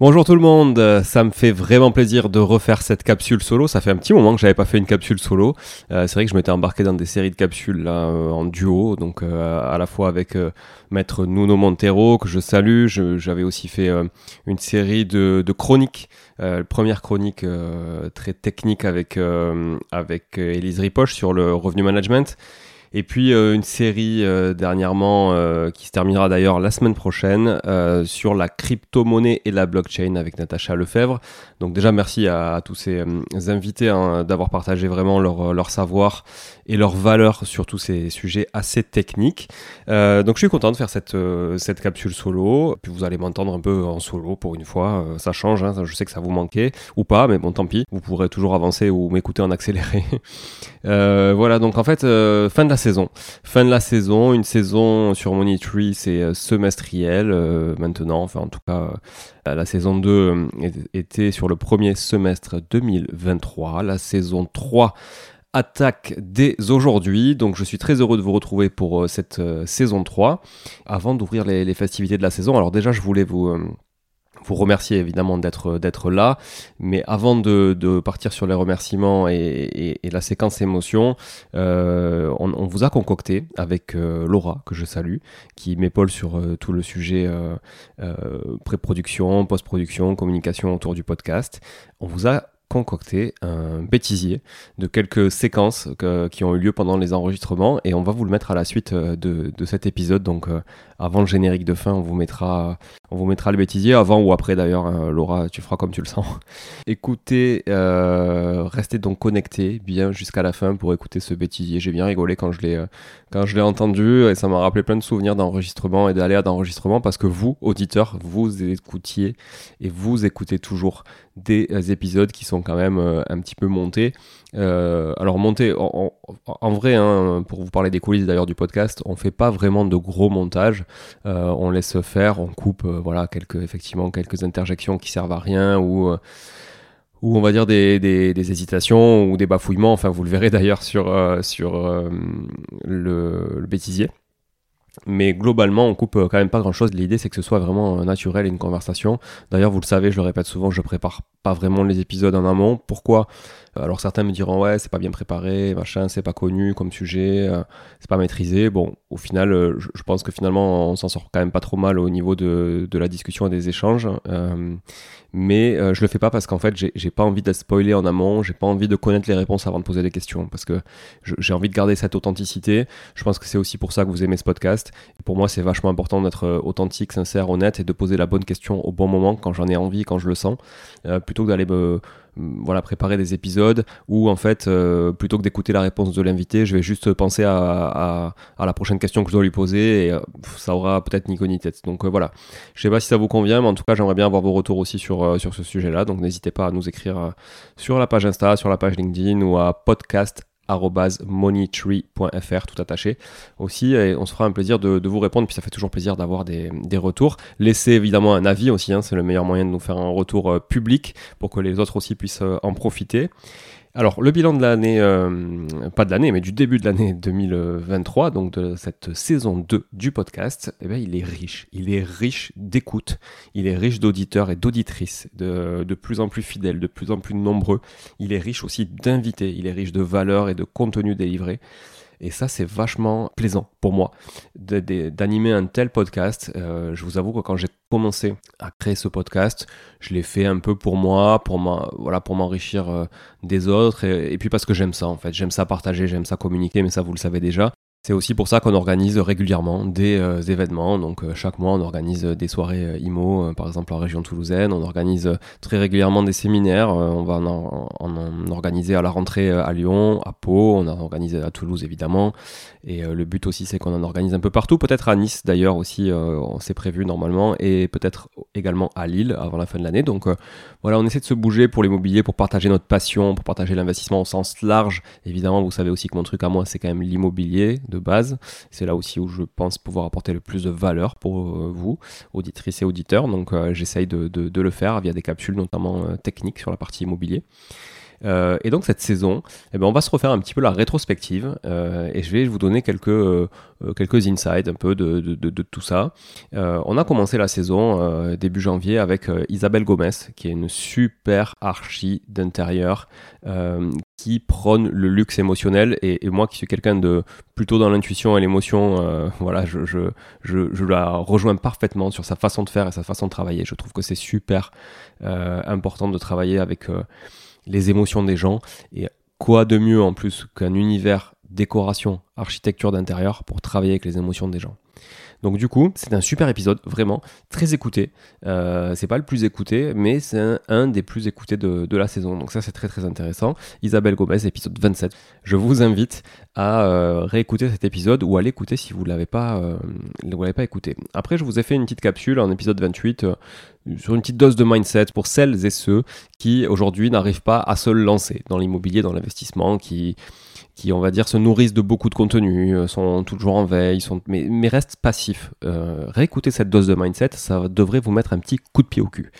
Bonjour tout le monde, ça me fait vraiment plaisir de refaire cette capsule solo. Ça fait un petit moment que j'avais pas fait une capsule solo. Euh, c'est vrai que je m'étais embarqué dans des séries de capsules euh, en duo, donc euh, à la fois avec maître Nuno Montero que je salue. J'avais aussi fait une série de, chroniques, première chronique très technique avec avec Elise Ripoche sur le revenu management. Et puis euh, une série euh, dernièrement euh, qui se terminera d'ailleurs la semaine prochaine sur la crypto-monnaie et la blockchain avec Natacha Lefebvre. Donc déjà merci à, tous ces invités hein, d'avoir partagé vraiment leur, leur, savoir et leur valeur sur tous ces sujets assez techniques. donc je suis content de faire cette, cette capsule solo. Puis vous allez m'entendre un peu en solo pour une fois. ça change, hein, je sais que ça vous manquait ou pas, mais bon tant pis. Vous pourrez toujours avancer ou m'écouter en accéléré. voilà donc en fait fin de la Fin de la saison, une saison sur Money Tree, c'est euh, semestriel euh, maintenant, enfin en tout cas euh, la saison 2 était sur le premier semestre 2023, la saison 3 attaque dès aujourd'hui. Donc je suis très heureux de vous retrouver pour cette saison 3. Avant d'ouvrir les, festivités de la saison, alors déjà je voulais vous, vous remercier évidemment d'être d'être là, mais avant de, de, partir sur les remerciements et, et, la séquence émotion, euh, on, on, vous a concocté avec euh, Laura que je salue, qui m'épaule sur euh, tout le sujet euh, pré-production, post-production, communication autour du podcast. On vous a concocté un bêtisier de quelques séquences qui ont eu lieu pendant les enregistrements et on va vous le mettre à la suite de, de cet épisode. Donc avant le générique de fin, on vous mettra, on vous mettra le bêtisier, avant ou après d'ailleurs, hein, Laura, tu feras comme tu le sens. Écoutez, euh, restez donc connectés bien jusqu'à la fin pour écouter ce bêtisier. J'ai bien rigolé quand je l'ai, euh, quand je l'ai entendu et ça m'a rappelé plein de souvenirs d'enregistrement et d'aléas d'enregistrement parce que vous, auditeurs, vous écoutiez et vous écoutez toujours des euh, épisodes qui sont quand même un petit peu montés. alors montés, en, vrai, hein, pour vous parler des coulisses d'ailleurs du podcast, on fait pas vraiment de gros montages. Euh, on laisse faire, on coupe, euh, voilà, quelques, effectivement, quelques interjections qui servent à rien ou euh, ou on va dire des, hésitations ou des bafouillements. Enfin, vous le verrez d'ailleurs sur, sur le, bêtisier. Mais globalement, on coupe quand même pas grand chose. L'idée, c'est que ce soit vraiment naturel et une conversation. D'ailleurs, vous le savez, je le répète souvent, je prépare pas vraiment les épisodes en amont. Pourquoi? Alors certains me diront ouais c'est pas bien préparé, machin, c'est pas connu comme sujet, euh, c'est pas maîtrisé. Bon, au final, euh, je, pense que finalement on s'en sort quand même pas trop mal au niveau de, de la discussion et des échanges. Euh, mais je le fais pas parce qu'en fait j'ai pas envie d'être spoilé en amont, j'ai pas envie de connaître les réponses avant de poser des questions parce que j'ai envie de garder cette authenticité. Je pense que c'est aussi pour ça que vous aimez ce podcast. pour moi c'est vachement important d'être authentique, sincère, honnête et de poser la bonne question au bon moment quand j'en ai envie, quand je le sens, plutôt que d'aller me voilà, préparer des épisodes où en fait, euh, plutôt que d'écouter la réponse de l'invité, je vais juste penser à, à, la prochaine question que je dois lui poser et euh, ça aura peut-être ni tête. Donc euh, voilà, je sais pas si ça vous convient, mais en tout cas, j'aimerais bien avoir vos retours aussi sur, sur ce sujet-là. Donc n'hésitez pas à nous écrire sur la page Insta, sur la page LinkedIn ou à podcast moneytree.fr tout attaché aussi et on se fera un plaisir de, vous répondre puis ça fait toujours plaisir d'avoir des, retours. Laissez évidemment un avis aussi hein, c'est le meilleur moyen de nous faire un retour euh, public pour que les autres aussi puissent euh, en profiter alors, le bilan de l'année, euh, pas de l'année, mais du début de l'année 2023, donc de cette saison 2 du podcast, eh bien, il est riche. Il est riche d'écoute, il est riche d'auditeurs et d'auditrices, de, de, plus en plus fidèles, de plus en plus nombreux. Il est riche aussi d'invités, il est riche de valeurs et de contenus délivrés. Et ça, c'est vachement plaisant pour moi d'animer un tel podcast. Euh, je vous avoue que quand j'ai commencé à créer ce podcast, je l'ai fait un peu pour moi, pour voilà, pour m'enrichir euh, des autres, et, puis parce que j'aime ça en fait. J'aime ça partager, j'aime ça communiquer, mais ça vous le savez déjà. C'est aussi pour ça qu'on organise régulièrement des euh, événements. Donc euh, chaque mois, on organise des soirées euh, IMO, par exemple en région toulousaine. On organise très régulièrement des séminaires. on va en, en, organiser à la rentrée à Lyon, à Pau. On a organisé à Toulouse évidemment. Et le but aussi, c'est qu'on en organise un peu partout. Peut-être à Nice d'ailleurs aussi, on s'est prévu normalement. Et peut-être également à Lille avant la fin de l'année. Donc voilà, on essaie de se bouger pour l'immobilier, pour partager notre passion, pour partager l'investissement au sens large. Évidemment, vous savez aussi que mon truc à moi, c'est quand même l'immobilier base. C'est là aussi où je pense pouvoir apporter le plus de valeur pour euh, vous, auditrices et auditeurs. Donc euh, j'essaye de, le faire via des capsules notamment euh, techniques sur la partie immobilier. Et donc cette saison, eh ben, on va se refaire un petit peu la rétrospective et je vais vous donner quelques, quelques insights un peu de, tout ça. on a commencé la saison début janvier avec Isabelle Gomez, qui est une super archi d'intérieur qui prône le luxe émotionnel et, moi qui suis quelqu'un de plutôt dans l'intuition et l'émotion, euh, voilà, je, je, je, la rejoins parfaitement sur sa façon de faire et sa façon de travailler. Je trouve que c'est super euh, important de travailler avec euh, les émotions des gens et quoi de mieux en plus qu'un univers décoration, architecture d'intérieur pour travailler avec les émotions des gens. Donc du coup, c'est un super épisode, vraiment très écouté. Euh, c'est pas le plus écouté, mais c'est un, des plus écoutés de, la saison. Donc ça, c'est très très intéressant. Isabelle Gomez, épisode 27. Je vous invite à euh, réécouter cet épisode ou à l'écouter si vous l'avez pas, euh, l'avez pas écouté. Après, je vous ai fait une petite capsule en épisode 28 sur une petite dose de mindset pour celles et ceux qui aujourd'hui n'arrivent pas à se lancer dans l'immobilier, dans l'investissement, qui qui, on va dire, se nourrissent de beaucoup de contenu, euh, sont toujours en veille, sont, mais, mais restent passifs. Euh, réécoutez cette dose de mindset, ça devrait vous mettre un petit coup de pied au cul.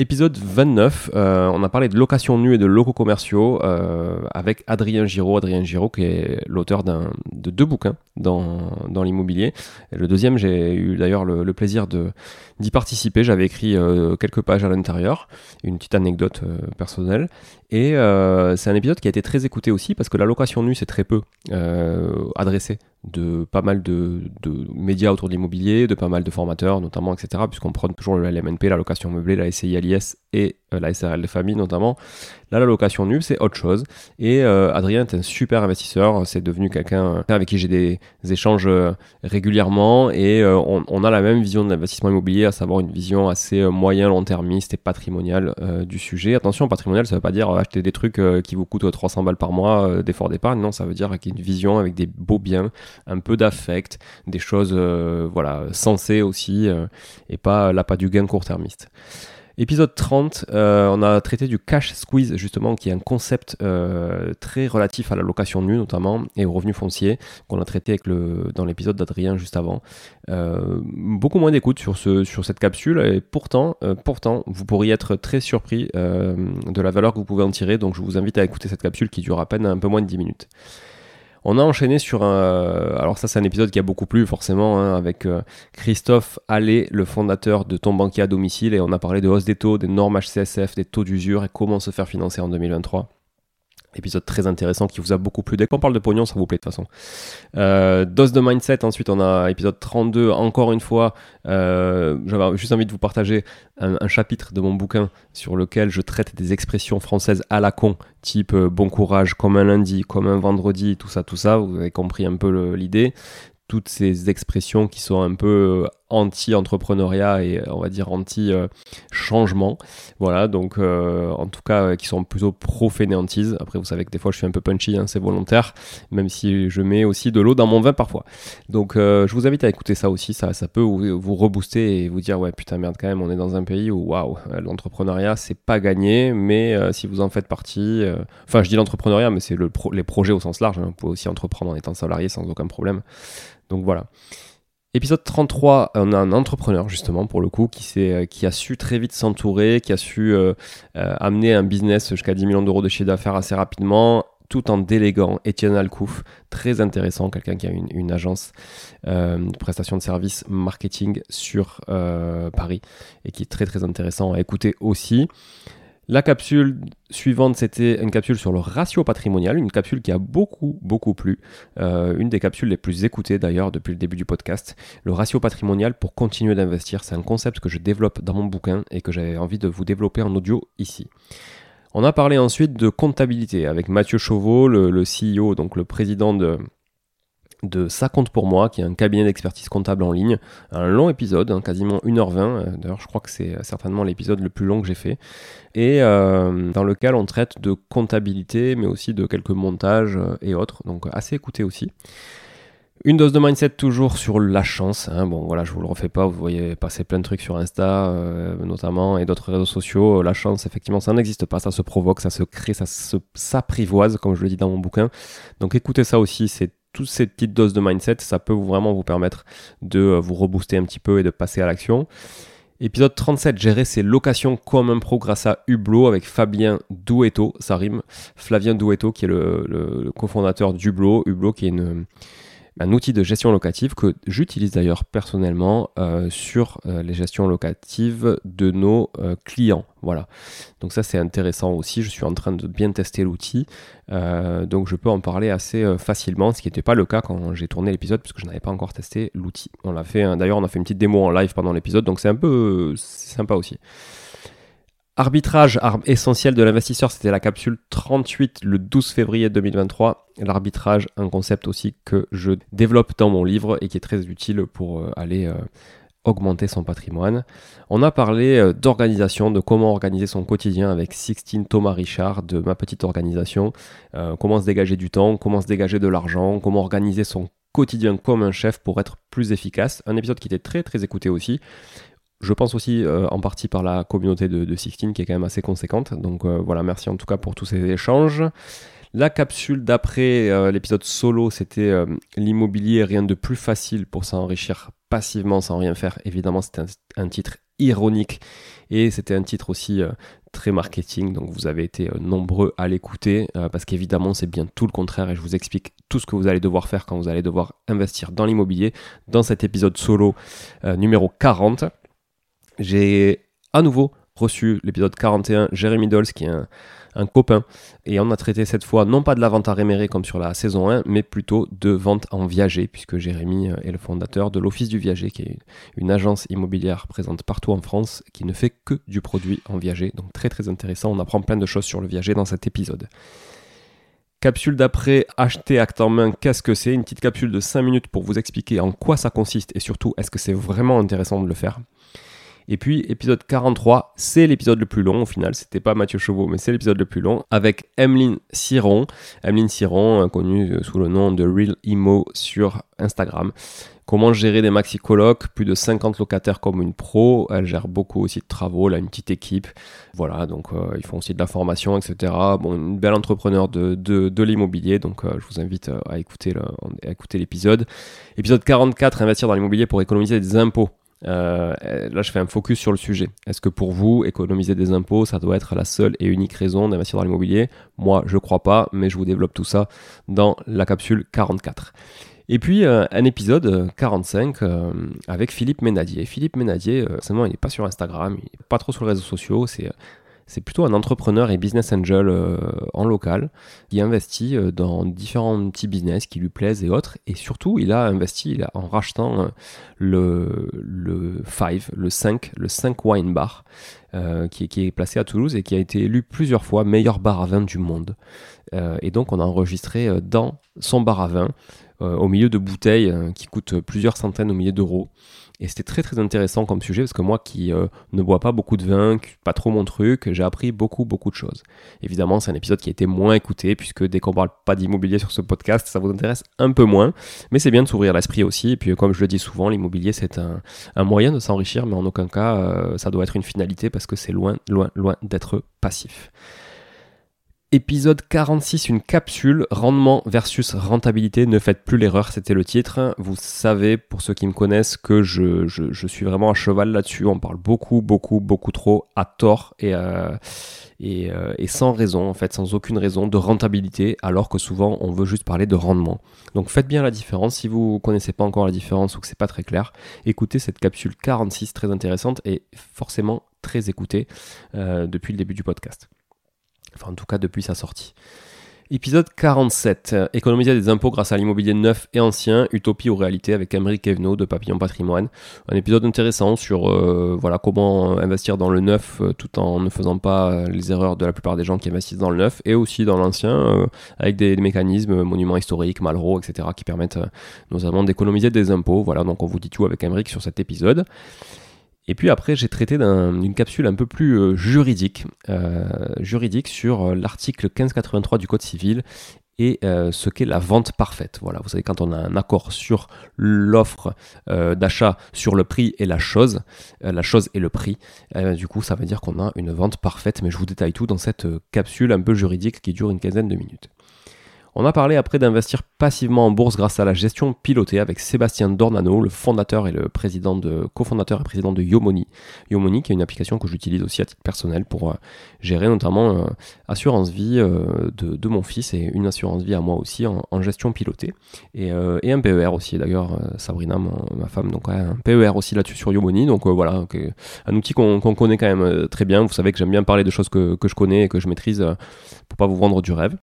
Épisode 29, euh, on a parlé de location nue et de locaux commerciaux euh, avec Adrien Giraud. Adrien Giraud qui est l'auteur de deux bouquins dans, dans l'immobilier. Le deuxième, j'ai eu d'ailleurs le, plaisir d'y participer. J'avais écrit euh, quelques pages à l'intérieur, une petite anecdote personnelle. Et c'est un épisode qui a été très écouté aussi parce que la location nue, c'est très peu adressé de pas mal de, médias autour de l'immobilier, de pas mal de formateurs notamment, etc. Puisqu'on prend toujours le LMNP, la location meublée, la SCI LIS et euh, la SRL des familles notamment. Là, la location nue, c'est autre chose. Et euh, Adrien est un super investisseur. C'est devenu quelqu'un avec qui j'ai des, échanges euh, régulièrement et on, a la même vision de l'investissement immobilier, à savoir une vision assez moyen, long-termiste et patrimoniale du sujet. Attention, patrimonial, ça veut pas dire acheter des trucs qui vous coûtent 300 balles par mois d'effort d'épargne. Non, ça veut dire avec une vision, avec des beaux biens, un peu d'affect, des choses voilà sensées aussi et pas pas du gain court-termiste. Épisode 30, euh, on a traité du cash squeeze justement, qui est un concept euh, très relatif à la location nue notamment et au revenu foncier qu'on a traité dans l'épisode d'Adrien juste avant. Euh, beaucoup moins d'écoute sur cette capsule et pourtant, pourtant, vous pourriez être très surpris de la valeur que vous pouvez en tirer. Donc je vous invite à écouter cette capsule qui dure à peine un peu moins de 10 minutes. On a enchaîné sur un. Alors, ça, c'est un épisode qui a beaucoup plu, forcément, hein, avec euh, Christophe Allais, le fondateur de Ton Banquier à domicile, et on a parlé de hausse des taux, des normes HCSF, des taux d'usure et comment se faire financer en 2023. Épisode très intéressant qui vous a beaucoup plu. Dès qu'on parle de pognon, ça vous plaît de toute façon. Euh, dose de mindset, ensuite on a épisode 32, encore une fois. Euh, J'avais juste envie de vous partager un, chapitre de mon bouquin sur lequel je traite des expressions françaises à la con, type euh, bon courage, comme un lundi, comme un vendredi, tout ça, tout ça. Vous avez compris un peu l'idée toutes ces expressions qui sont un peu euh, anti-entrepreneuriat et on va dire anti-changement. Voilà, donc euh, en tout cas qui sont plutôt pro-fainéantise. Après, vous savez que des fois je suis un peu punchy, hein, c'est volontaire, même si je mets aussi de l'eau dans mon vin parfois. Donc euh, je vous invite à écouter ça aussi, ça, ça peut vous, rebooster et vous dire ouais putain merde quand même, on est dans un pays où waouh, l'entrepreneuriat c'est pas gagné, mais si vous en faites partie, enfin je dis l'entrepreneuriat, mais c'est le les projets au sens large, hein. vous pouvez aussi entreprendre en étant salarié sans aucun problème. Donc voilà. Épisode 33, on a un entrepreneur justement pour le coup qui, euh, qui a su très vite s'entourer, qui a su euh, euh, amener un business jusqu'à 10 millions d'euros de chiffre d'affaires assez rapidement, tout en déléguant. Étienne Alcouf, très intéressant, quelqu'un qui a une, agence de prestation de services marketing sur Paris et qui est très très intéressant à écouter aussi. La capsule suivante, c'était une capsule sur le ratio patrimonial, une capsule qui a beaucoup, beaucoup plu. Euh, une des capsules les plus écoutées d'ailleurs depuis le début du podcast. Le ratio patrimonial pour continuer d'investir, c'est un concept que je développe dans mon bouquin et que j'avais envie de vous développer en audio ici. On a parlé ensuite de comptabilité avec Mathieu Chauveau, le, le CEO, donc le président de de Ça compte pour moi, qui est un cabinet d'expertise comptable en ligne. Un long épisode, hein, quasiment 1h20. Euh, d'ailleurs, je crois que c'est certainement l'épisode le plus long que j'ai fait. Et euh, dans lequel on traite de comptabilité, mais aussi de quelques montages euh, et autres. Donc assez écouté aussi. Une dose de mindset toujours sur la chance. Hein. Bon, voilà, je vous le refais pas. Vous voyez passer plein de trucs sur Insta, notamment, et d'autres réseaux sociaux. La chance, effectivement, ça n'existe pas. Ça se provoque, ça se crée, ça s'apprivoise, comme je le dis dans mon bouquin. Donc, écoutez ça aussi. C'est toutes ces petites doses de mindset, ça peut vraiment vous permettre de euh, vous rebooster un petit peu et de passer à l'action. Épisode 37, gérer ses locations comme un pro grâce à Hublot avec Fabien Douetto, ça rime. Flavien Douetto qui est le, cofondateur d'Hublot. Hublot qui est une, un outil de gestion locative que j'utilise d'ailleurs personnellement euh, sur euh, les gestions locatives de nos euh, clients. Voilà. Donc ça c'est intéressant aussi. Je suis en train de bien tester l'outil, donc je peux en parler assez facilement, ce qui n'était pas le cas quand j'ai tourné l'épisode puisque je n'avais pas encore testé l'outil. On l'a fait. D'ailleurs on a fait une petite démo en live pendant l'épisode, donc c'est un peu sympa aussi. Arbitrage, arme essentielle de l'investisseur, c'était la capsule 38 le 12 février 2023. L'arbitrage, un concept aussi que je développe dans mon livre et qui est très utile pour euh, aller euh, augmenter son patrimoine. On a parlé euh, d'organisation, de comment organiser son quotidien avec Sixtine Thomas Richard de ma petite organisation, comment se dégager du temps, comment se dégager de l'argent, comment organiser son quotidien comme un chef pour être plus efficace. Un épisode qui était très très écouté aussi. Je pense aussi euh, en partie par la communauté de, de Sixteen qui est quand même assez conséquente. Donc euh, voilà, merci en tout cas pour tous ces échanges. La capsule d'après euh, l'épisode solo, c'était l'immobilier, rien de plus facile pour s'enrichir passivement sans rien faire. Évidemment, c'était un, titre ironique et c'était un titre aussi très marketing. Donc vous avez été nombreux à l'écouter parce qu'évidemment, c'est bien tout le contraire et je vous explique tout ce que vous allez devoir faire quand vous allez devoir investir dans l'immobilier dans cet épisode solo numéro 40 j'ai à nouveau reçu l'épisode 41, Jérémy Dolls, qui est un, copain, et on a traité cette fois non pas de la vente à réméré comme sur la saison 1, mais plutôt de vente en viager, puisque Jérémy euh, est le fondateur de l'Office du Viager, qui est une agence immobilière présente partout en France, qui ne fait que du produit en viager. Donc très très intéressant, on apprend plein de choses sur le viager dans cet épisode. Capsule d'après, acheter acte en main, qu'est-ce que c'est? Une petite capsule de 5 minutes pour vous expliquer en quoi ça consiste et surtout est-ce que c'est vraiment intéressant de le faire? Et puis, épisode 43, c'est l'épisode le plus long au final. C'était pas Mathieu Chauveau, mais c'est l'épisode le plus long avec Emeline Siron. Emeline Siron, euh, connue euh, sous le nom de Real Imo sur Instagram. Comment gérer des maxi colocs, plus de 50 locataires comme une pro. Elle gère beaucoup aussi de travaux, elle a une petite équipe. Voilà, donc euh, ils font aussi de la formation, etc. Bon, une belle entrepreneur de, de, l'immobilier, donc je vous invite à écouter l'épisode. Épisode 44, investir dans l'immobilier pour économiser des impôts. Euh, là, je fais un focus sur le sujet. Est-ce que pour vous, économiser des impôts, ça doit être la seule et unique raison d'investir dans l'immobilier? Moi, je crois pas, mais je vous développe tout ça dans la capsule 44. Et puis euh, un épisode 45 euh, avec Philippe Ménadier. Philippe Ménadier, seulement il n'est pas sur Instagram, il n'est pas trop sur les réseaux sociaux, c'est c'est plutôt un entrepreneur et business angel euh, en local qui investit euh, dans différents petits business qui lui plaisent et autres. Et surtout, il a investi en rachetant euh, le, le 5, le 5, le 5 Wine Bar, qui, qui, est placé à Toulouse et qui a été élu plusieurs fois meilleur bar à vin du monde. et donc, on a enregistré dans son bar à vin, au milieu de bouteilles qui coûtent plusieurs centaines de milliers d'euros. Et c'était très très intéressant comme sujet parce que moi qui euh, ne bois pas beaucoup de vin, pas trop mon truc, j'ai appris beaucoup beaucoup de choses. Évidemment, c'est un épisode qui a été moins écouté puisque dès qu'on parle pas d'immobilier sur ce podcast, ça vous intéresse un peu moins. Mais c'est bien de s'ouvrir l'esprit aussi. Et puis comme je le dis souvent, l'immobilier c'est un, moyen de s'enrichir, mais en aucun cas euh, ça doit être une finalité parce que c'est loin loin loin d'être passif. Épisode 46, une capsule, rendement versus rentabilité, ne faites plus l'erreur, c'était le titre. Vous savez, pour ceux qui me connaissent, que je, je, suis vraiment à cheval là-dessus. On parle beaucoup, beaucoup, beaucoup trop à tort et, euh, et, euh, et, sans raison, en fait, sans aucune raison de rentabilité, alors que souvent on veut juste parler de rendement. Donc faites bien la différence. Si vous ne connaissez pas encore la différence ou que c'est pas très clair, écoutez cette capsule 46, très intéressante et forcément très écoutée euh, depuis le début du podcast. Enfin, en tout cas, depuis sa sortie. Épisode 47. Économiser des impôts grâce à l'immobilier neuf et ancien, utopie ou réalité avec Emery Kevno de Papillon Patrimoine. Un épisode intéressant sur euh, voilà comment investir dans le neuf euh, tout en ne faisant pas euh, les erreurs de la plupart des gens qui investissent dans le neuf et aussi dans l'ancien avec des, mécanismes, monuments historiques, Malraux, etc. qui permettent notamment d'économiser des impôts. Voilà, donc on vous dit tout avec Emmerich sur cet épisode. Et puis après, j'ai traité d'une capsule un peu plus euh, juridique, euh, juridique sur euh, l'article 1583 du Code civil et ce qu'est la vente parfaite. Voilà, vous savez, quand on a un accord sur l'offre d'achat, sur le prix et la chose, la chose et le prix, du coup, ça veut dire qu'on a une vente parfaite, mais je vous détaille tout dans cette capsule un peu juridique qui dure une quinzaine de minutes. On a parlé après d'investir passivement en bourse grâce à la gestion pilotée avec Sébastien Dornano, le fondateur et le président de, cofondateur et président de Yomoni. Yomoni qui est une application que j'utilise aussi à titre personnel pour euh, gérer notamment euh, assurance vie euh, de, mon fils et une assurance vie à moi aussi en, gestion pilotée. Et, un PER aussi d'ailleurs, Sabrina, ma, femme, donc un PER aussi là-dessus sur Yomoni. Donc voilà, un outil qu'on connaît quand même très bien. Vous savez que j'aime bien parler de choses que, que, je connais et que je maîtrise pour pas vous vendre du rêve.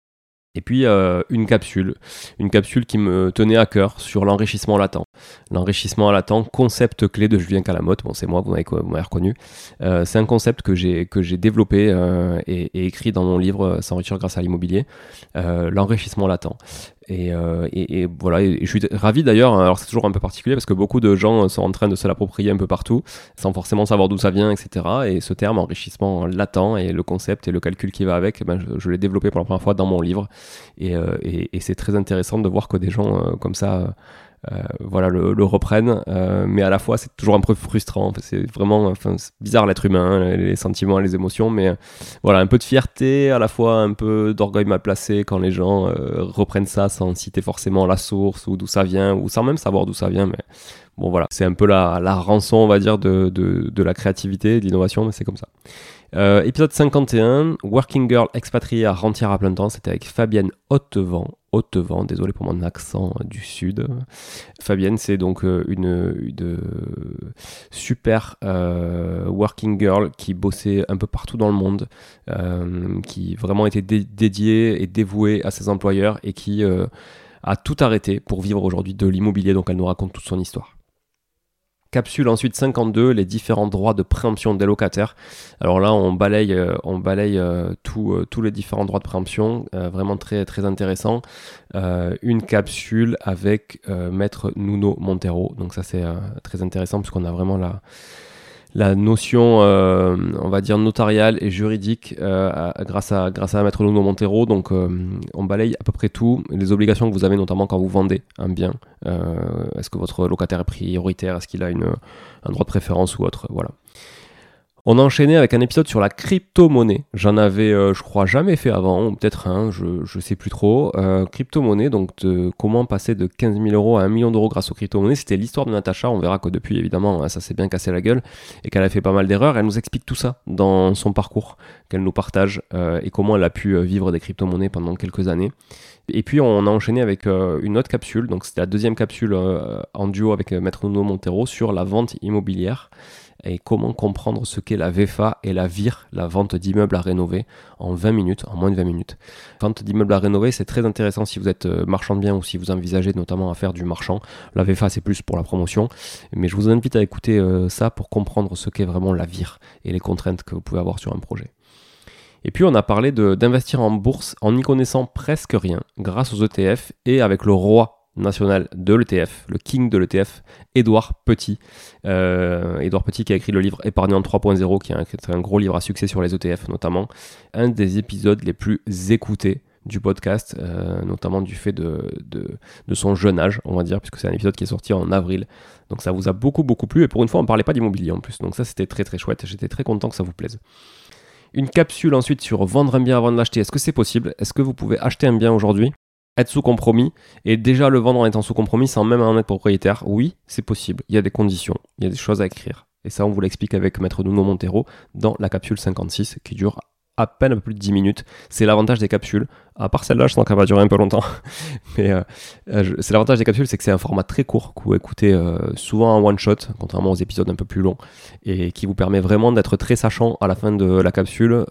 Et puis euh, une capsule, une capsule qui me tenait à cœur sur l'enrichissement latent. L'enrichissement latent, concept clé de Julien Calamotte, bon c'est moi, vous m'avez reconnu. Euh, c'est un concept que j'ai que j'ai développé euh, et, et, écrit dans mon livre S'enrichir grâce à l'immobilier. l'enrichissement latent. Euh, et, voilà, et je suis ravi d'ailleurs, hein, alors c'est toujours un peu particulier parce que beaucoup de gens sont en train de se l'approprier un peu partout, sans forcément savoir d'où ça vient, etc. Et ce terme, enrichissement latent, et le concept et le calcul qui va avec, ben, je, l'ai développé pour la première fois dans mon livre. Et, euh, c'est très intéressant de voir que des gens euh, comme ça euh, voilà, le, reprennent. Euh, mais à la fois, c'est toujours un peu frustrant. C'est vraiment bizarre l'être humain, hein, les sentiments, les émotions. Mais euh, voilà, un peu de fierté, à la fois un peu d'orgueil mal placé quand les gens reprennent ça sans citer forcément la source ou d'où ça vient, ou sans même savoir d'où ça vient. Mais bon, voilà, c'est un peu la, rançon, on va dire, de, de la créativité, de l'innovation, mais c'est comme ça. Euh, épisode 51, Working Girl expatriée à Rentière à plein temps, c'était avec Fabienne Hautevent. Hautevent, désolé pour mon accent du sud. Fabienne, c'est donc euh, une, une super euh, working girl qui bossait un peu partout dans le monde, qui vraiment était dédiée et dévouée à ses employeurs et qui a tout arrêté pour vivre aujourd'hui de l'immobilier. Donc elle nous raconte toute son histoire. Capsule ensuite 52, les différents droits de préemption des locataires. Alors là, on balaye, euh, euh, euh, tous les différents droits de préemption, vraiment très, très intéressant. une capsule avec Maître Nuno Montero. Donc ça, c'est très intéressant puisqu'on a vraiment la, la notion, euh, on va dire, notariale et juridique euh, grâce, à, grâce à Maître Nuno Montero. Donc, euh, on balaye à peu près tout. Les obligations que vous avez, notamment quand vous vendez un bien. Est-ce que votre locataire est prioritaire? Est-ce qu'il a une, un droit de préférence ou autre? Voilà. On a enchaîné avec un épisode sur la crypto-monnaie. J'en avais, euh, je crois, jamais fait avant, ou peut-être un, je, ne sais plus trop. Euh, crypto-monnaie, donc de comment passer de 15 000 euros à 1 million d'euros grâce aux crypto-monnaies. C'était l'histoire de Natacha. On verra que depuis, évidemment, hein, ça s'est bien cassé la gueule et qu'elle a fait pas mal d'erreurs. Elle nous explique tout ça dans son parcours, qu'elle nous partage euh, et comment elle a pu vivre des crypto-monnaies pendant quelques années. Et puis on a enchaîné avec une autre capsule, donc c'était la deuxième capsule en duo avec Maître Nuno Montero sur la vente immobilière et comment comprendre ce qu'est la VFA et la VIR, la vente d'immeubles à rénover, en 20 minutes, en moins de 20 minutes? Vente d'immeubles à rénover, c'est très intéressant si vous êtes euh, marchand de biens ou si vous envisagez notamment à faire du marchand. La VFA, c'est plus pour la promotion, mais je vous invite à écouter euh, ça pour comprendre ce qu'est vraiment la VIR et les contraintes que vous pouvez avoir sur un projet. Et puis on a parlé d'investir en bourse en n'y connaissant presque rien grâce aux ETF et avec le roi national de l'ETF, le king de l'ETF, Édouard Petit. Euh, Édouard Petit qui a écrit le livre Épargnant 3.0, qui est un, gros livre à succès sur les ETF notamment. Un des épisodes les plus écoutés du podcast, euh, notamment du fait de, de, son jeune âge, on va dire, puisque c'est un épisode qui est sorti en avril. Donc ça vous a beaucoup beaucoup plu, et pour une fois on ne parlait pas d'immobilier en plus, donc ça c'était très très chouette, j'étais très content que ça vous plaise. Une capsule ensuite sur vendre un bien avant de l'acheter, est-ce que c'est possible? Est-ce que vous pouvez acheter un bien aujourd'hui? Être sous compromis et déjà le vendre en étant sous compromis sans même en être propriétaire, oui, c'est possible. Il y a des conditions, il y a des choses à écrire. Et ça, on vous l'explique avec Maître Nuno Montero dans la capsule 56 qui dure à peine un peu plus de 10 minutes. C'est l'avantage des capsules. À part celle-là, je sens qu'elle va durer un peu longtemps. Mais euh, euh, c'est l'avantage des capsules, c'est que c'est un format très court que vous écoutez euh, souvent en one shot, contrairement aux épisodes un peu plus longs, et qui vous permet vraiment d'être très sachant à la fin de la capsule,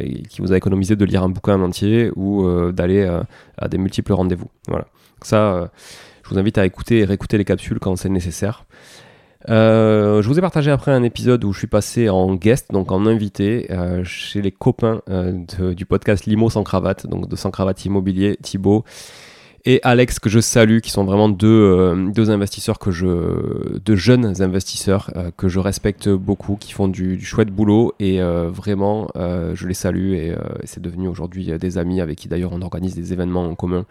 et qui vous a économisé de lire un bouquin entier ou d'aller à des multiples rendez-vous. Voilà. Donc ça, je vous invite à écouter et réécouter les capsules quand c'est nécessaire. Euh, je vous ai partagé après un épisode où je suis passé en guest, donc en invité, euh, chez les copains euh, du podcast Limo sans cravate, donc de sans cravate immobilier, Thibaut et Alex que je salue, qui sont vraiment deux, euh, deux investisseurs que je, deux jeunes investisseurs euh, que je respecte beaucoup, qui font du, chouette boulot et euh, vraiment je les salue et, c'est devenu aujourd'hui des amis avec qui d'ailleurs on organise des événements en commun.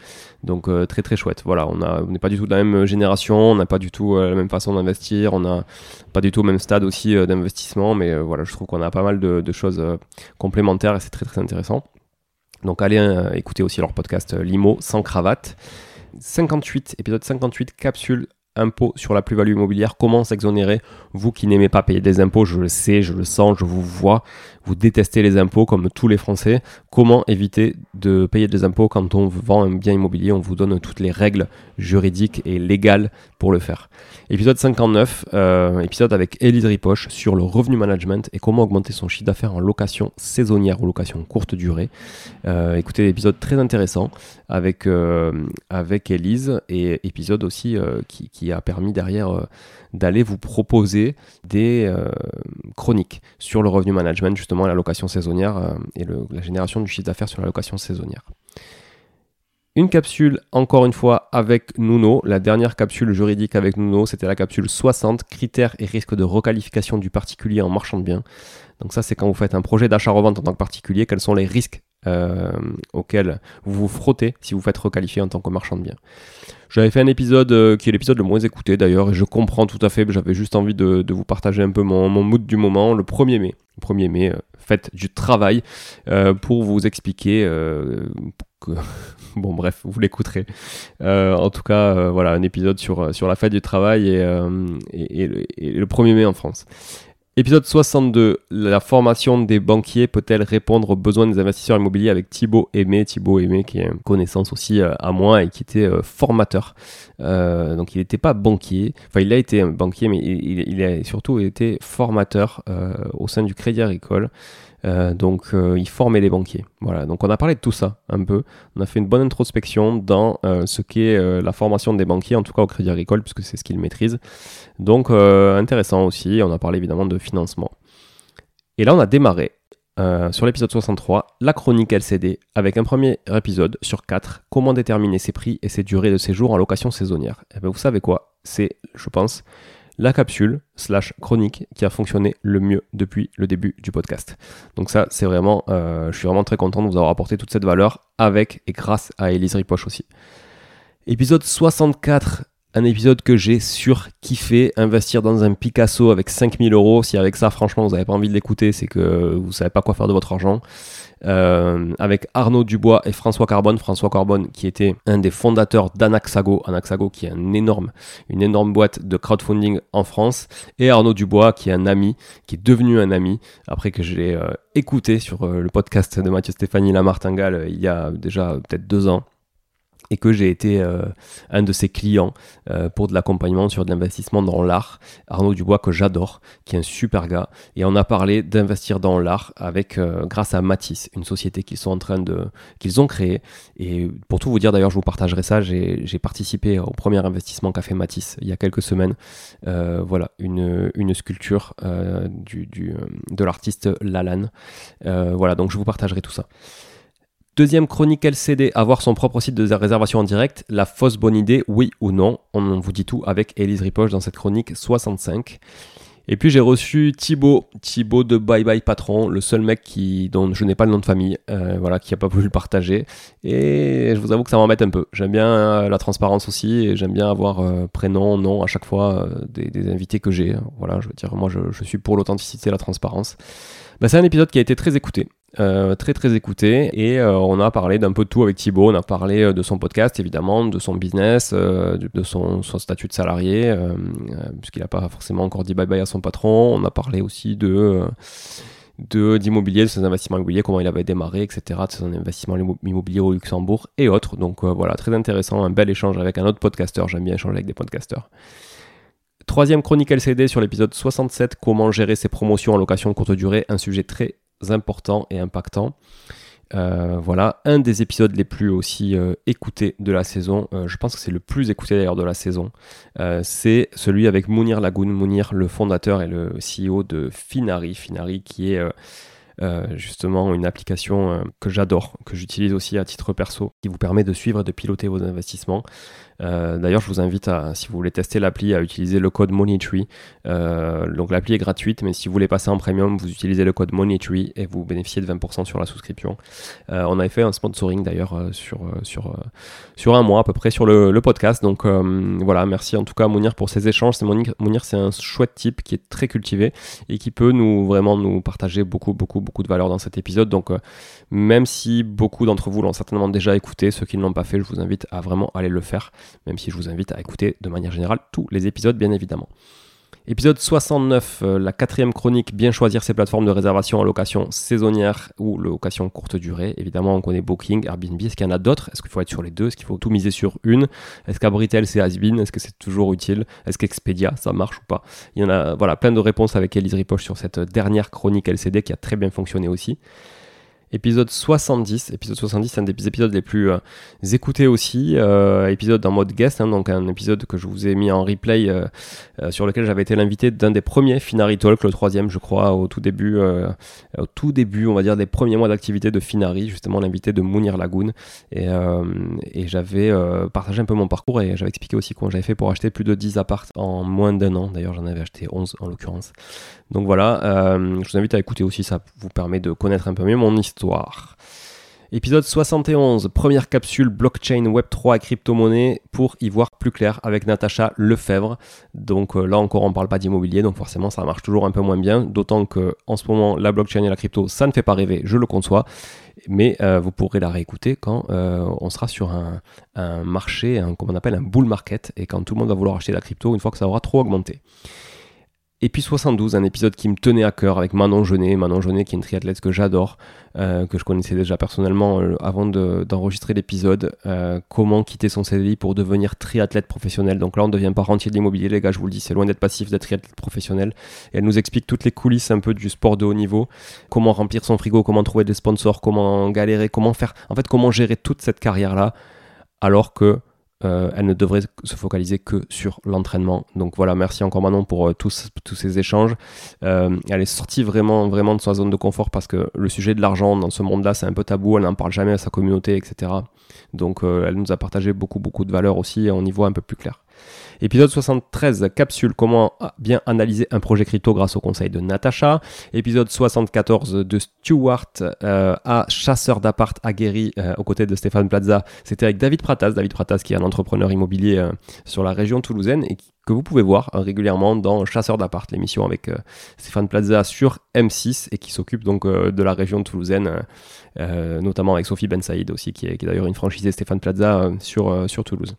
Donc très très chouette. Voilà, on n'est pas du tout de la même génération, on n'a pas du tout la même façon d'investir, on n'a pas du tout le même stade aussi d'investissement, mais voilà, je trouve qu'on a pas mal de, de choses complémentaires et c'est très très intéressant. Donc allez euh, écouter aussi leur podcast euh, Limo sans cravate. 58, épisode 58, capsule impôt sur la plus-value immobilière, comment s'exonérer Vous qui n'aimez pas payer des impôts, je le sais, je le sens, je vous vois, vous détestez les impôts comme tous les Français. Comment éviter de payer des impôts quand on vend un bien immobilier On vous donne toutes les règles juridiques et légales pour le faire. Épisode 59, euh, épisode avec Elise Ripoche sur le revenu management et comment augmenter son chiffre d'affaires en location saisonnière ou location courte durée. Euh, écoutez l'épisode très intéressant avec, euh, avec Elise et épisode aussi qui, qui, a permis derrière d'aller vous proposer des euh, chroniques sur le revenu management, justement la location saisonnière euh, et la génération du chiffre d'affaires sur la location saisonnière. Une capsule, encore une fois, avec Nuno. La dernière capsule juridique avec Nuno, c'était la capsule 60, critères et risques de requalification du particulier en marchand de biens. Donc ça, c'est quand vous faites un projet d'achat-revente en tant que particulier, quels sont les risques euh, auxquels vous vous frottez si vous faites requalifier en tant que marchand de biens. J'avais fait un épisode euh, qui est l'épisode le moins écouté d'ailleurs, et je comprends tout à fait, j'avais juste envie de, vous partager un peu mon, mood du moment, le 1er mai. Le 1er mai, euh, du travail euh, pour vous expliquer que... bon bref, vous l'écouterez. en tout cas, voilà, un épisode sur, la fête du travail et, et, et le 1er mai en France. Épisode 62, la formation des banquiers peut-elle répondre aux besoins des investisseurs immobiliers avec Thibaut Aimé, Thibaut Aimé qui est une connaissance aussi euh, à moi et qui était euh, formateur. Euh, donc il n'était pas banquier, enfin il a été banquier mais il, a surtout été formateur au sein du Crédit Agricole. Euh, donc euh, il formait les banquiers. Voilà, donc on a parlé de tout ça un peu. On a fait une bonne introspection dans euh, ce qu'est la formation des banquiers, en tout cas au Crédit Agricole, puisque c'est ce qu'ils maîtrisent. Donc intéressant aussi, on a parlé évidemment de financement. Et là on a démarré sur l'épisode 63, la chronique LCD, avec un premier épisode sur 4, comment déterminer ses prix et ses durées de séjour en location saisonnière. Et eh bien vous savez quoi? C'est, je pense, la capsule slash chronique qui a fonctionné le mieux depuis le début du podcast. Donc ça, c'est vraiment, euh, je suis vraiment très content de vous avoir apporté toute cette valeur avec et grâce à Elise Ripoche aussi. Épisode 64, un épisode que j'ai surkiffé, investir dans un Picasso avec 5000 euros. Si avec ça, franchement, vous n'avez pas envie de l'écouter, c'est que vous savez pas quoi faire de votre argent. Euh, avec Arnaud Dubois et François Carbone. François Carbone qui était un des fondateurs d'Anaxago, Anaxago qui est une énorme boîte de crowdfunding en France, et Arnaud Dubois qui est un ami, qui est devenu un ami après que je l'ai euh, écouté sur euh, le podcast de Mathieu Stéphanie Lamartingale il y a déjà peut-être deux ans et que j'ai été euh, un de ses clients euh, pour de l'accompagnement sur de l'investissement dans l'art. Arnaud Dubois que j'adore, qui est un super gars, et on a parlé d'investir dans l'art avec euh, grâce à Matisse, une société qu'ils sont en train de qu'ils ont créée. Et pour tout vous dire, d'ailleurs, je vous partagerai ça. J'ai participé au premier investissement qu'a fait Matisse il y a quelques semaines. voilà, une, une sculpture du, du, de l'artiste Lalanne. voilà, donc je vous partagerai tout ça. Deuxième chronique LCD, avoir son propre site de réservation en direct, la fausse bonne idée, oui ou non? On vous dit tout avec Elise Ripoche dans cette chronique 65. Et puis j'ai reçu Thibaut, Thibaut de Bye Bye Patron, le seul mec qui, dont je n'ai pas le nom de famille, euh, voilà, qui a pas voulu le partager. Et je vous avoue que ça m'embête un peu. J'aime bien euh, la transparence aussi, et j'aime bien avoir euh, prénom, nom à chaque fois des, invités que j'ai. Voilà, je veux dire, moi je, suis pour l'authenticité et la transparence. Bah, c'est un épisode qui a été très écouté. Euh, très très écouté et euh, on a parlé d'un peu de tout avec Thibaut, on a parlé euh, de son podcast évidemment, de son business, de, son, statut de salarié, puisqu'il n'a pas forcément encore dit bye bye à son patron, on a parlé aussi de d'immobilier, de, ses investissements immobiliers, comment il avait démarré, etc., de son investissement immobilier au Luxembourg et autres. Donc voilà, très intéressant, un bel échange avec un autre podcasteur. J'aime bien échanger avec des podcasteurs. Troisième chronique LCD sur l'épisode 67, comment gérer ses promotions en location courte durée, un sujet très important et impactant. Euh, voilà, un des épisodes les plus aussi euh, écoutés de la saison, euh, je pense que c'est le plus écouté d'ailleurs de la saison, c'est celui avec Mounir Lagoun, Mounir le fondateur et le CEO de Finari, Finari qui est justement une application que j'adore, que j'utilise aussi à titre perso, qui vous permet de suivre et de piloter vos investissements. Euh, d'ailleurs, je vous invite à, si vous voulez tester l'appli, à utiliser le code MoneyTree. Euh, donc l'appli est gratuite, mais si vous voulez passer en premium, vous utilisez le code MoneyTree et vous bénéficiez de 20% sur la souscription. Euh, on avait fait un sponsoring d'ailleurs sur, sur, un mois à peu près sur le, podcast. Donc voilà, merci en tout cas à Mounir pour ces échanges. C'est Mounir, c'est un chouette type qui est très cultivé et qui peut nous vraiment nous partager beaucoup, beaucoup, beaucoup de valeur dans cet épisode. Donc même si beaucoup d'entre vous l'ont certainement déjà écouté, ceux qui ne l'ont pas fait, je vous invite à vraiment aller le faire même si je vous invite à écouter de manière générale tous les épisodes, bien évidemment. Épisode 69, euh, la quatrième chronique, bien choisir ses plateformes de réservation en location saisonnière ou location courte durée. Évidemment, on connaît Booking, Airbnb. Est-ce qu'il y en a d'autres? Est-ce qu'il faut être sur les deux? Est-ce qu'il faut tout miser sur une? Est-ce qu'Abritel c'est Asbin Est-ce que c'est toujours utile? Est-ce qu'Expedia ça marche ou pas? Il y en a voilà, plein de réponses avec Elise Ripoche sur cette dernière chronique LCD qui a très bien fonctionné aussi épisode 70. Épisode 70, c'est un des épisodes les plus euh, écoutés aussi. Euh, épisode en mode guest, hein, donc un épisode que je vous ai mis en replay euh, sur lequel j'avais été l'invité d'un des premiers Finari Talk, le troisième, je crois, au tout début, au tout début, on va dire, des premiers mois d'activité de Finari, justement l'invité de Mounir Lagoon. Et, et j'avais partagé un peu mon parcours et j'avais expliqué aussi comment j'avais fait pour acheter plus de 10 apparts en moins d'un an. D'ailleurs, j'en avais acheté 11 en l'occurrence. Donc voilà, je vous invite à écouter aussi, ça vous permet de connaître un peu mieux mon histoire Épisode 71, première capsule blockchain Web3 et crypto-monnaie pour y voir plus clair avec Natacha Lefebvre. Donc euh, là encore, on parle pas d'immobilier, donc forcément ça marche toujours un peu moins bien. D'autant que en ce moment, la blockchain et la crypto, ça ne fait pas rêver, je le conçois. Mais euh, vous pourrez la réécouter quand euh, on sera sur un, marché, un, comme on appelle un bull market, et quand tout le monde va vouloir acheter la crypto une fois que ça aura trop augmenté. Et puis 72, un épisode qui me tenait à cœur avec Manon Genet. Manon Genet qui est une triathlète que j'adore, euh, que je connaissais déjà personnellement euh, avant d'enregistrer l'épisode. Euh, comment quitter son CDI pour devenir triathlète professionnel. Donc là, on ne devient pas rentier de l'immobilier, les gars, je vous le dis, c'est loin d'être passif d'être triathlète professionnel. Et elle nous explique toutes les coulisses un peu du sport de haut niveau. Comment remplir son frigo, comment trouver des sponsors, comment galérer, comment faire, en fait, comment gérer toute cette carrière-là alors que euh, elle ne devrait se focaliser que sur l'entraînement. Donc voilà, merci encore Manon pour euh, tous, tous ces échanges. Euh, elle est sortie vraiment, vraiment de sa zone de confort parce que le sujet de l'argent dans ce monde-là, c'est un peu tabou, elle n'en parle jamais à sa communauté, etc. Donc elle nous a partagé beaucoup, beaucoup de valeurs aussi et on y voit un peu plus clair. Épisode 73, capsule, comment bien analyser un projet crypto grâce au conseil de Natacha. Épisode 74 de Stewart euh, à chasseur d'appart aguerri euh, aux côtés de Stéphane Plaza. C'était avec David Pratas. David Pratas qui est un entrepreneur immobilier euh, sur la région toulousaine et que vous pouvez voir régulièrement dans Chasseur d'appart, l'émission avec Stéphane Plaza sur M6 et qui s'occupe donc de la région toulousaine, notamment avec Sophie Ben Saïd aussi, qui est, d'ailleurs une franchisée Stéphane Plaza sur Toulouse.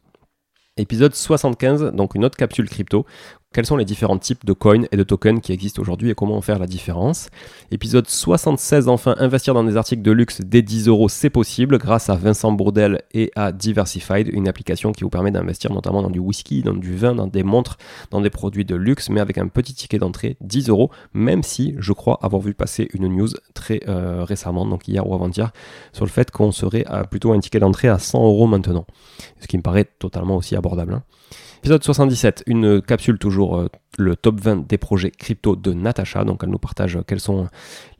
Épisode 75, donc une autre capsule crypto quels sont les différents types de coins et de tokens qui existent aujourd'hui et comment en faire la différence? Épisode 76 enfin, investir dans des articles de luxe dès 10 euros, c'est possible grâce à Vincent Bourdel et à Diversified, une application qui vous permet d'investir notamment dans du whisky, dans du vin, dans des montres, dans des produits de luxe, mais avec un petit ticket d'entrée, 10 euros, même si je crois avoir vu passer une news très euh, récemment, donc hier ou avant-hier, sur le fait qu'on serait à plutôt un ticket d'entrée à 100 euros maintenant, ce qui me paraît totalement aussi abordable. Hein. Épisode 77, une capsule toujours euh, le top 20 des projets crypto de Natacha. Donc elle nous partage quels sont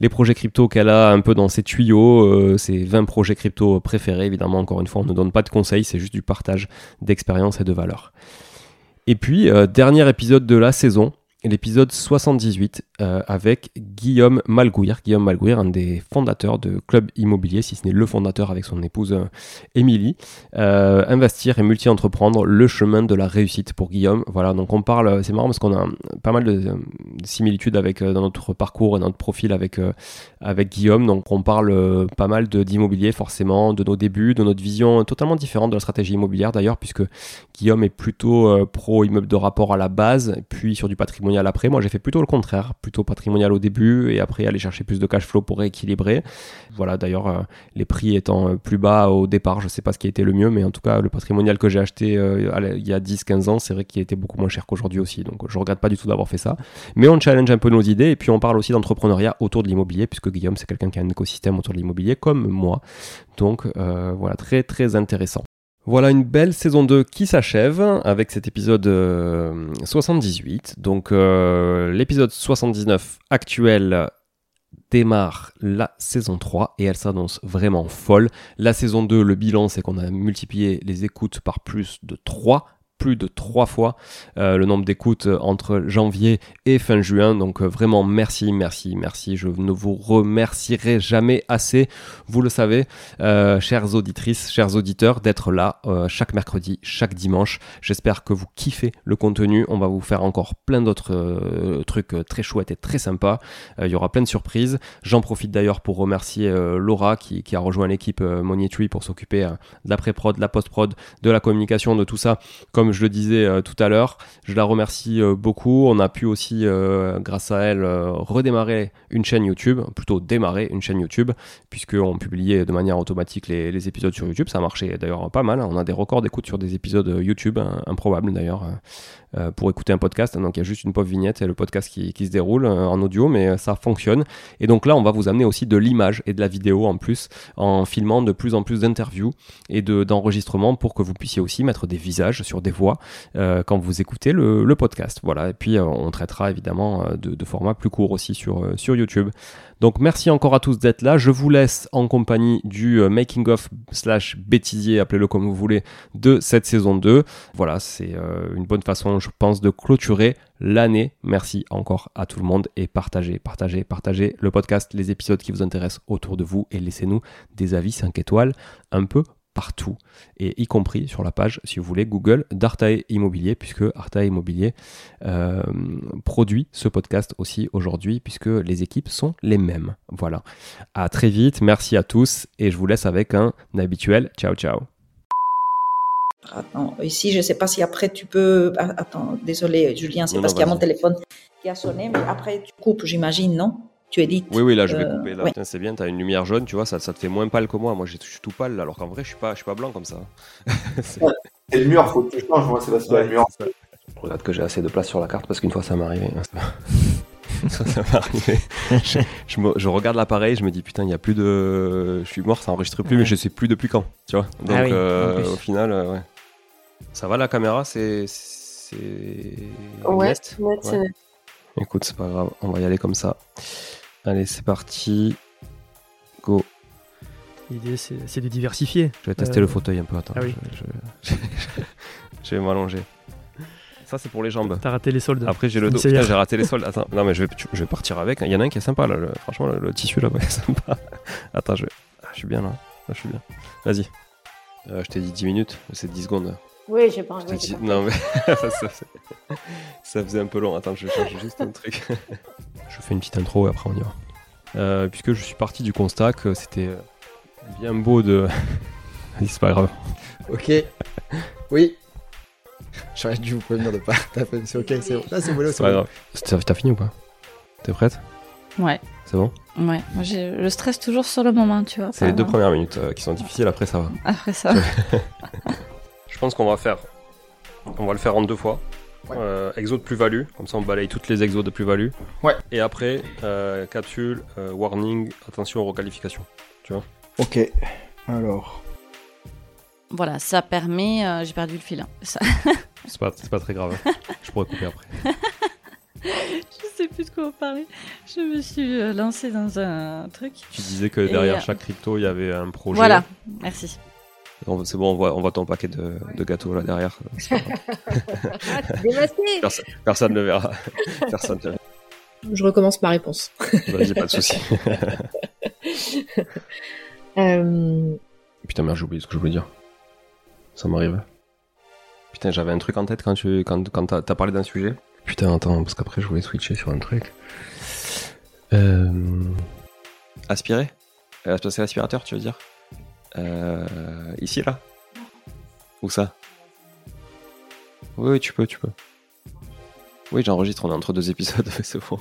les projets crypto qu'elle a un peu dans ses tuyaux, euh, ses 20 projets crypto préférés. Évidemment, encore une fois, on ne donne pas de conseils, c'est juste du partage d'expérience et de valeur. Et puis, euh, dernier épisode de la saison, l'épisode 78 euh, avec Guillaume Malgouir. Guillaume Malgouir, un des fondateurs de Club Immobilier, si ce n'est le fondateur avec son épouse euh, Émilie. Euh, investir et multi-entreprendre, le chemin de la réussite pour Guillaume. Voilà, donc on parle, c'est marrant parce qu'on a pas mal de, similitudes avec, dans notre parcours et notre profil avec, avec Guillaume. Donc on parle pas mal d'immobilier forcément, de nos débuts, de notre vision totalement différente de la stratégie immobilière d'ailleurs, puisque Guillaume est plutôt pro immeuble de rapport à la base, puis sur du patrimoine après. Moi, j'ai fait plutôt le contraire, plutôt patrimonial au début et après aller chercher plus de cash flow pour rééquilibrer. Voilà, d'ailleurs, euh, les prix étant euh, plus bas au départ, je sais pas ce qui été le mieux, mais en tout cas, le patrimonial que j'ai acheté il y a 10-15 ans, c'est vrai qu'il était beaucoup moins cher qu'aujourd'hui aussi. Donc, je regrette pas du tout d'avoir fait ça. Mais on challenge un peu nos idées et puis on parle aussi d'entrepreneuriat autour de l'immobilier, puisque Guillaume, c'est quelqu'un qui a un écosystème autour de l'immobilier comme moi. Donc, voilà, très très intéressant. Voilà une belle saison 2 qui s'achève avec cet épisode 78. Euh, Donc euh, l'épisode 79 actuel démarre la saison 3 et elle s'annonce vraiment folle. La saison 2, le bilan c'est qu'on a multiplié les écoutes par plus de 3 plus de trois fois euh, le nombre d'écoutes entre janvier et fin juin. Donc euh, vraiment merci, merci, merci. Je ne vous remercierai jamais assez, vous le savez, euh, chères auditrices, chers auditeurs, d'être là chaque mercredi, chaque dimanche. J'espère que vous kiffez le contenu. On va vous faire encore plein d'autres trucs très chouettes et très sympas. Il y aura plein de surprises. J'en profite d'ailleurs pour remercier Laura qui, qui, a rejoint l'équipe Money Tree pour s'occuper de la pré-prod, de la post-prod, de la communication, de tout ça. Comme je le disais euh, tout à l'heure, je la remercie euh, beaucoup. On a pu aussi, euh, grâce à elle, redémarrer une chaîne YouTube, plutôt démarrer une chaîne YouTube, puisqu'on publiait de manière automatique les, épisodes sur YouTube. Ça marchait d'ailleurs pas mal. On a des records d'écoute sur des épisodes YouTube, improbables d'ailleurs. Pour écouter un podcast. Donc il y a juste une pauvre vignette et le podcast qui, se déroule en audio, mais ça fonctionne. Et donc là, on va vous amener aussi de l'image et de la vidéo en plus, en filmant de plus en plus d'interviews et d'enregistrements pour que vous puissiez aussi mettre des visages sur des voix quand vous écoutez le, podcast. Voilà. Et puis on traitera évidemment de, de formats plus courts aussi sur, sur YouTube. Donc merci encore à tous d'être là. Je vous laisse en compagnie du euh, making of slash bêtisier, appelez-le comme vous voulez, de cette saison 2. Voilà, c'est euh, une bonne façon, je pense, de clôturer l'année. Merci encore à tout le monde et partagez, partagez, partagez le podcast, les épisodes qui vous intéressent autour de vous et laissez-nous des avis 5 étoiles un peu partout, et y compris sur la page, si vous voulez, Google d'Artae Immobilier, puisque Artae Immobilier euh, produit ce podcast aussi aujourd'hui, puisque les équipes sont les mêmes. Voilà. À très vite, merci à tous, et je vous laisse avec un habituel ciao ciao. Attends, ici, je ne sais pas si après tu peux. Ah, attends, désolé, Julien, c'est parce qu'il y a mon téléphone qui a sonné, mais après tu coupes, j'imagine, non? Tu Oui, oui, là je vais euh, couper. Là, c'est bien, tu as une lumière jaune, tu vois, ça, ça te fait moins pâle que moi. Moi, je suis tout pâle, alors qu'en vrai, je suis pas, je suis pas blanc comme ça. c'est le mur, faut que tu changes, moi, c'est la mur. Je regarde que j'ai assez de place sur la carte parce qu'une fois ça m'est arrivé. ça, m'est arrivé. Je, regarde l'appareil, je me dis putain, il y a plus de. Je suis mort, ça enregistre plus, mais je sais plus depuis quand, tu vois. Donc ah euh, au final, euh, ouais. Ça va la caméra, c'est. Ouais, net, net, Écoute, c'est pas grave, on va y aller comme ça. Allez, c'est parti. Go. L'idée, c'est de diversifier. Je vais tester le euh, fauteuil un peu. Attends. Ah oui. je, vais m'allonger. Ça, c'est pour les jambes. T'as raté les soldes. Après, j'ai le dos. Putain, j'ai raté les soldes. Attends, non, mais je vais, je vais partir avec. Il y en a un qui est sympa, là. franchement, le, tissu, là, est sympa. Attends, je, ah, je suis bien, là. je suis bien. Vas-y. Euh, je t'ai dit 10 minutes, c'est 10 secondes. Oui, j'ai pas, envie. Non, mais ça, faisait un peu long. Attends, je change juste un truc. je fais une petite intro et après on y va. Euh, puisque je suis parti du constat que c'était euh, bien beau de. c'est pas grave. Ok. Oui. J'aurais dû vous prévenir de pas taper. C'est ok, c'est bon. Là, c'est bon, c'est pas grave. T'as fini ou pas? T'es prête? Ouais. C'est bon? Ouais. Moi, je stresse toujours sur le moment, tu vois. C'est les deux premières minutes euh, qui sont difficiles, après ça va. Après ça va. Je pense qu'on va faire. On va le faire en deux fois. Euh, exo de plus-value, comme ça on balaye toutes les exos de plus-value. Ouais. Et après, euh, capsule, euh, warning, attention aux requalifications. Tu vois Ok. Alors. Voilà, ça permet. J'ai perdu le fil. Hein. Ça... c'est pas, pas, très grave. Hein. Je pourrais couper après. Je sais plus de quoi on parlait. Je me suis lancé dans un truc. Tu disais que derrière chaque crypto, il y avait un projet. Voilà, merci. C'est bon, on voit, on voit ton paquet de, de gâteaux là derrière. personne, personne ne verra. Personne ne verra. Je recommence ma réponse. Vas-y, pas de souci. euh... Putain, merde, j'ai oublié ce que je voulais dire. Ça m'arrive. Putain, j'avais un truc en tête quand tu quand, quand t'as as parlé d'un sujet. Putain, attends, parce qu'après je voulais switcher sur un truc. Euh... Aspirer? Euh, C'est l'aspirateur, tu veux dire? Euh, ici, là Où ça? Oui, tu peux, tu peux. Oui, j'enregistre, on est entre deux épisodes, c'est bon.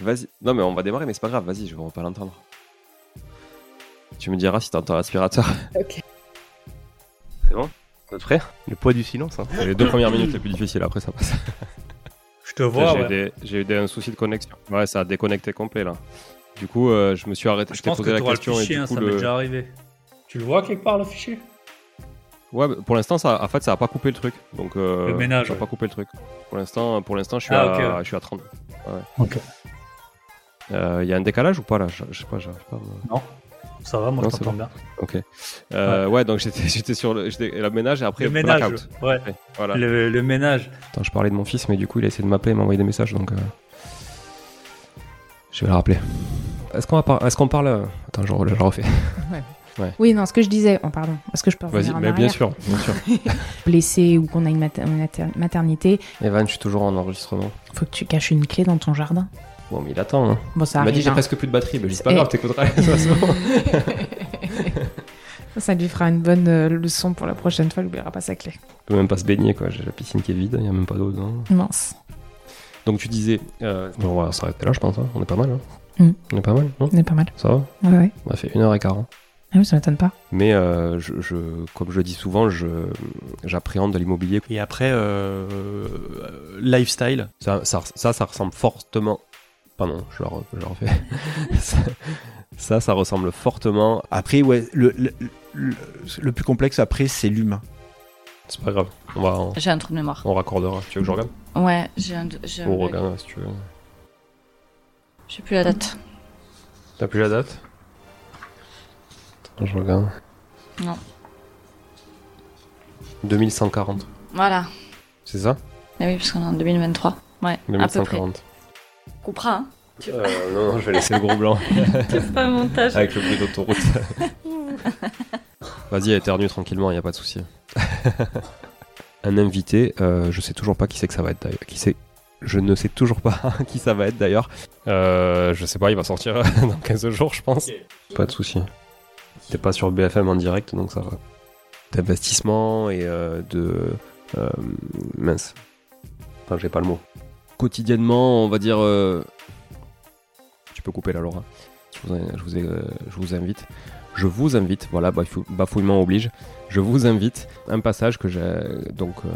Vas-y. Non, mais on va démarrer, mais c'est pas grave, vas-y, je vais pas l'entendre. Tu me diras si t'entends l'aspirateur. Ok. C'est bon? Vous êtes prêts? Le poids du silence. Hein. C'est les deux premières minutes les plus difficiles, après ça passe. Je te vois. j'ai ouais. eu, des, j'ai eu des- un souci de connexion. Ouais, ça a déconnecté complet là. Du coup, euh, je me suis arrêté. Je, Je t'ai pense que posé la t'auras le question fichier, et du hein, coup, ça le... m'est déjà arrivé. Tu le vois quelque part le fichier? Ouais, bah, pour l'instant, ça, en fait, ça a pas coupé le truc. Donc, euh, Le ménage, Ça a ouais. pas coupé le truc. Pour l'instant, pour l'instant, je suis Ah, à, ouais. je suis à 30. Ok. Il Euh, y a un décalage ou pas là? Je, je sais pas, j'arrive Non Ça va, moi Non, je t'entends bon. bien. Ok. Euh, ouais. donc j'étais, j'étais sur le, j'étais- ménage et après le ménage, blackout. ouais. Ouais, voilà. Le, le ménage. Attends, je parlais de mon fils, mais du coup, il a essayé de m'appeler et m'envoyer des messages, donc euh, je vais le rappeler. Est-ce qu'on par- qu'on parle euh, Attends, je, je refais. Oui, non, ce que je disais, oh, pardon, est-ce que je peux Vas-y, revenir en mais bien sûr, bien sûr. Blessé ou qu'on a une mater- une mater- maternité, Evan, je suis toujours en enregistrement. faut que tu caches une clé dans ton jardin. Bon, mais il attend. Hein. Bon, ça il m'a dit j'ai hein. presque plus de batterie. Mais c'est pas Et- grave, t'écouteras. ça lui fera une bonne euh, leçon pour la prochaine fois, il n'oubliera pas sa clé. Je peux même pas se baigner, quoi. J'ai la piscine qui est vide, il y a même pas d'eau dedans. Mince. Donc tu disais, euh, bon, on va s'arrêter là, je pense. hein. On est pas mal. Hein. Mm. On est pas mal, non On est pas mal. Ça va Ouais, ouais. On a fait 1h40. Ah oui, ça m'étonne pas. Mais euh, je, je- comme je dis souvent, je, j'appréhende de l'immobilier. Et après, euh, lifestyle. Ça, ça, ça, ça ressemble fortement. Pardon, je le, re- je le refais. ça, ça, ça ressemble fortement. Après, ouais, le, le, le- le plus complexe après, c'est l'humain. C'est pas grave. On va, on, J'ai un trou de mémoire. on raccordera. Tu veux que je regarde Ouais, j'ai un. j'ai un On regarde si tu veux. Je sais plus la date. T'as plus la date? Attends, je regarde. Non. 2140. Voilà. C'est ça? Ah oui, parce qu'on est en 2023. Ouais, à peu près. 2140. Coupera, hein. Euh, non, non, je vais laisser le gros blanc C'est pas un montage. avec le bruit d'autoroute. Vas-y, éternue tranquillement, y a pas de souci. Un invité, euh, je sais toujours pas qui c'est que ça va être d'ailleurs. Qui c'est? Je ne sais toujours pas qui ça va être d'ailleurs. Euh, je sais pas, il va sortir dans 15 jours, je pense. Pas de souci. T'es pas sur BFM en direct, donc ça va. D'investissement et euh, de. euh, mince. Enfin, j'ai pas le mot. Quotidiennement, on va dire. euh, Tu peux couper là, Laura. Je vous, je vous ai- je vous invite. Je vous invite, voilà, bafou- bafouillement oblige. Je vous invite un passage que j'ai. Donc. euh,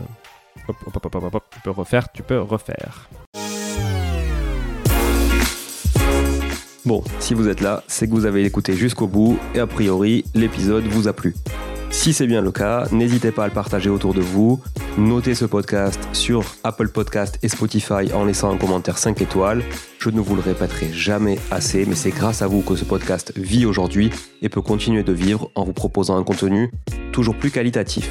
hop, hop, hop, hop, hop, tu peux refaire, tu peux refaire. Bon, si vous êtes là, c'est que vous avez écouté jusqu'au bout et a priori, l'épisode vous a plu. Si c'est bien le cas, n'hésitez pas à le partager autour de vous. Notez ce podcast sur Apple Podcast et Spotify en laissant un commentaire 5 étoiles. Je ne vous le répéterai jamais assez, mais c'est grâce à vous que ce podcast vit aujourd'hui et peut continuer de vivre en vous proposant un contenu toujours plus qualitatif.